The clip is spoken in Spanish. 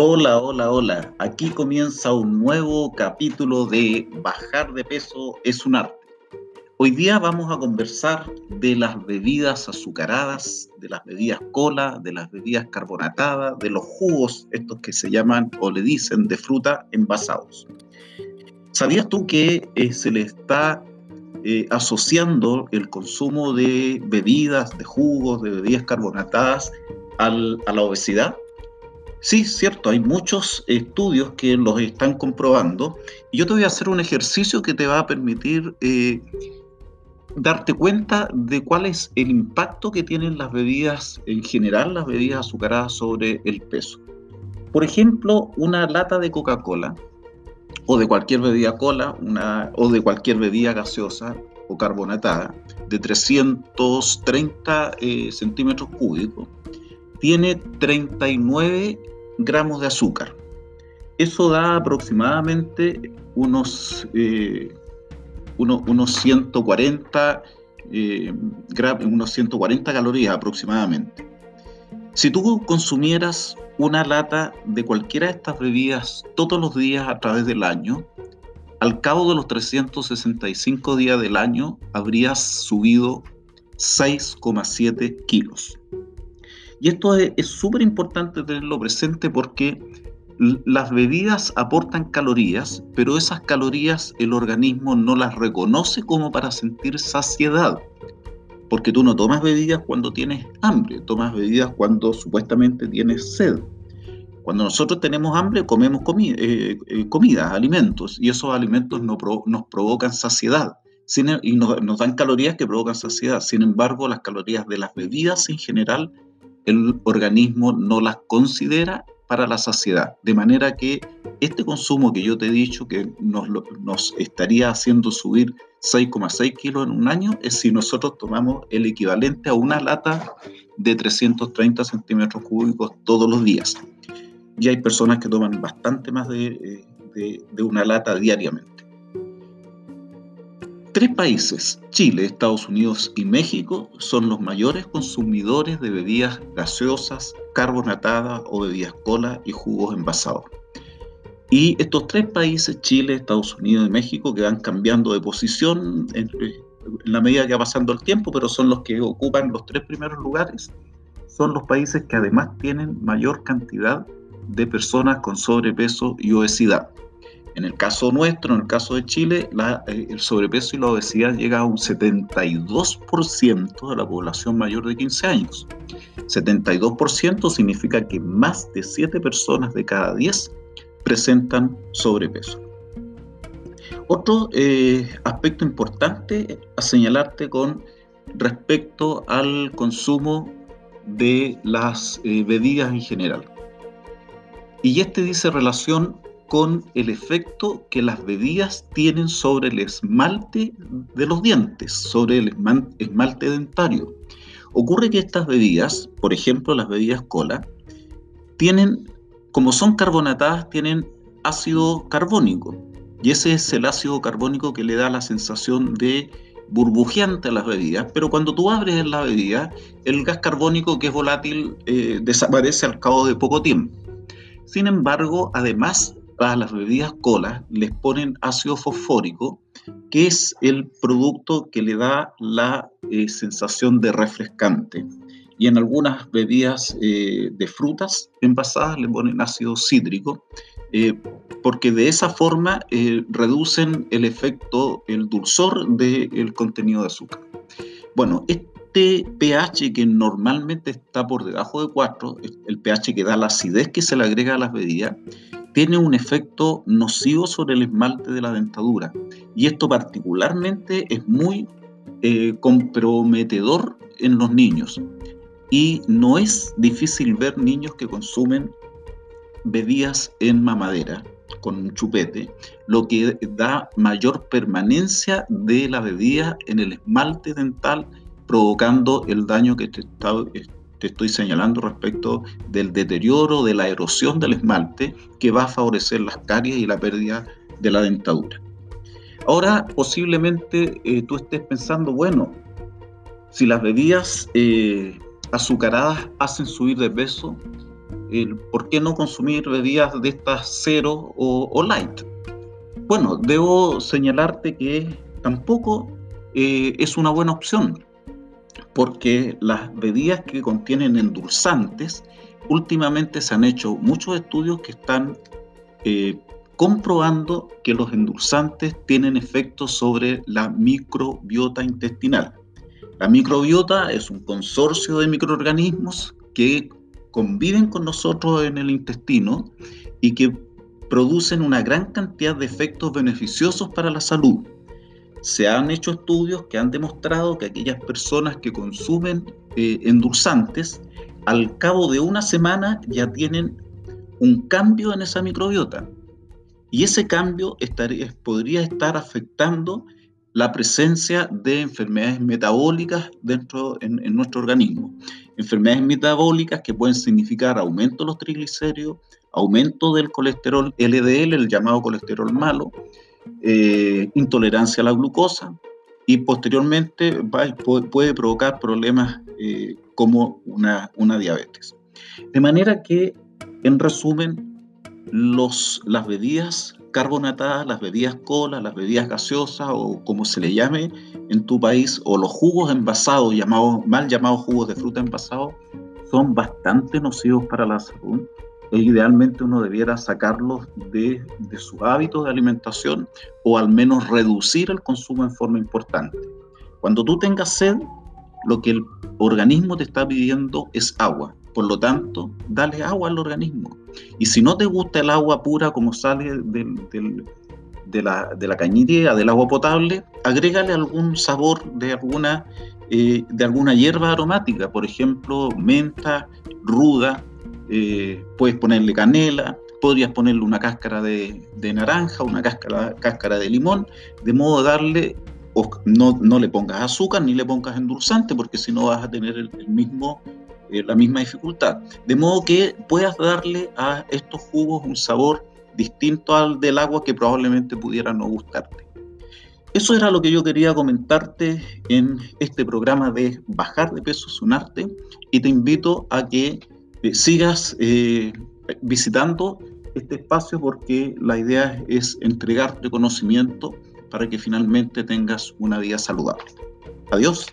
Hola, hola, hola. Aquí comienza un nuevo capítulo de Bajar de peso es un arte. Hoy día vamos a conversar de las bebidas azucaradas, de las bebidas cola, de las bebidas carbonatadas, de los jugos, estos que se llaman o le dicen de fruta envasados. ¿Sabías tú que eh, se le está eh, asociando el consumo de bebidas, de jugos, de bebidas carbonatadas a la obesidad? Sí, cierto, hay muchos estudios que los están comprobando. Y yo te voy a hacer un ejercicio que te va a permitir eh, darte cuenta de cuál es el impacto que tienen las bebidas en general, las bebidas azucaradas sobre el peso. Por ejemplo, una lata de Coca-Cola o de cualquier bebida cola una, o de cualquier bebida gaseosa o carbonatada de 330 eh, centímetros cúbicos tiene 39 gramos de azúcar. Eso da aproximadamente unos, eh, unos, 140, eh, unos 140 calorías aproximadamente. Si tú consumieras una lata de cualquiera de estas bebidas todos los días a través del año, al cabo de los 365 días del año habrías subido 6,7 kilos. Y esto es súper importante tenerlo presente porque las bebidas aportan calorías, pero esas calorías el organismo no las reconoce como para sentir saciedad. Porque tú no tomas bebidas cuando tienes hambre, tomas bebidas cuando supuestamente tienes sed. Cuando nosotros tenemos hambre, comemos eh, eh, comida, alimentos, y esos alimentos nos provocan saciedad e, y nos dan calorías que provocan saciedad. Sin embargo, las calorías de las bebidas en general el organismo no las considera para la saciedad. De manera que este consumo que yo te he dicho que nos, estaría haciendo subir 6,6 kilos en un año es si nosotros tomamos el equivalente a una lata de 330 centímetros cúbicos todos los días. Y hay personas que toman bastante más de, eh, de una lata diariamente. Tres países, Chile, Estados Unidos y México, son los mayores consumidores de bebidas gaseosas, carbonatadas o bebidas cola y jugos envasados. Y estos tres países, Chile, Estados Unidos y México, que van cambiando de posición en, la medida que va pasando el tiempo, pero son los que ocupan los tres primeros lugares, son los países que además tienen mayor cantidad de personas con sobrepeso y obesidad. En el caso nuestro, en el caso de Chile, eh, el sobrepeso y la obesidad llega a un 72% de la población mayor de 15 años. 72% significa que más de 7 personas de cada 10 presentan sobrepeso. Otro eh, aspecto importante a señalarte con respecto al consumo de las eh, bebidas en general. Y este dice relación con el efecto que las bebidas tienen sobre el esmalte de los dientes, sobre el esmalte dentario. Ocurre que estas bebidas, por ejemplo las bebidas cola, tienen, como son carbonatadas, tienen ácido carbónico. Y ese es el ácido carbónico que le da la sensación de burbujeante a las bebidas, pero cuando tú abres la bebida, el gas carbónico que es volátil eh, desaparece al cabo de poco tiempo. Sin embargo, además a las bebidas cola les ponen ácido fosfórico, que es el producto que le da la eh, sensación de refrescante. Y en algunas bebidas eh, de frutas envasadas le ponen ácido cítrico, eh, porque de esa forma reducen el efecto, el dulzor del contenido de azúcar. Bueno, este pH que normalmente está por debajo de 4, el pH que da la acidez que se le agrega a las bebidas, tiene un efecto nocivo sobre el esmalte de la dentadura. Y esto particularmente es muy eh, comprometedor en los niños. Y no es difícil ver niños que consumen bebidas en mamadera con un chupete, lo que da mayor permanencia de la bebida en el esmalte dental, provocando el daño que te está, te estoy señalando respecto del deterioro, de la erosión del esmalte que va a favorecer las caries y la pérdida de la dentadura. Ahora posiblemente eh, tú estés pensando, bueno, si las bebidas eh, azucaradas hacen subir de peso, ¿por qué no consumir bebidas de estas cero o, light? Bueno, debo señalarte que tampoco eh, es una buena opción, porque las bebidas que contienen endulzantes, últimamente se han hecho muchos estudios que están eh, comprobando que los endulzantes tienen efectos sobre la microbiota intestinal. La microbiota es un consorcio de microorganismos que conviven con nosotros en el intestino y que producen una gran cantidad de efectos beneficiosos para la salud. Se han hecho estudios que han demostrado que aquellas personas que consumen eh, endulzantes, al cabo de una semana ya tienen un cambio en esa microbiota. Y ese cambio estaría, podría estar afectando la presencia de enfermedades metabólicas dentro en, nuestro organismo. Enfermedades metabólicas que pueden significar aumento de los triglicéridos, aumento del colesterol LDL, el llamado colesterol malo, eh, intolerancia a la glucosa y posteriormente puede, provocar problemas eh, como una, diabetes. De manera que, en resumen, las bebidas carbonatadas, las bebidas cola, las bebidas gaseosas o como se le llame en tu país, o los jugos envasados, llamados, mal llamados jugos de fruta envasados, son bastante nocivos para la salud. E idealmente uno debiera sacarlos de, de sus hábitos de alimentación o al menos reducir el consumo en forma importante. Cuando tú tengas sed, lo que el organismo te está pidiendo es agua. Por lo tanto, dale agua al organismo. Y si no te gusta el agua pura como sale de, la, de cañería, del agua potable, agrégale algún sabor de alguna, eh, de alguna hierba aromática, por ejemplo, menta, ruda, eh, puedes ponerle canela, podrías ponerle una cáscara de, naranja, una cáscara, cáscara de limón, de modo de darle no, no, le pongas azúcar ni le pongas endulzante, porque si no vas a tener el mismo eh, la misma dificultad. De modo que puedas darle a estos jugos un sabor distinto al del agua que probablemente pudiera no gustarte. Eso era lo que yo quería comentarte en este programa de Bajar de peso es un arte y te invito a que sigas eh, visitando este espacio porque la idea es entregarte conocimiento para que finalmente tengas una vida saludable. Adiós.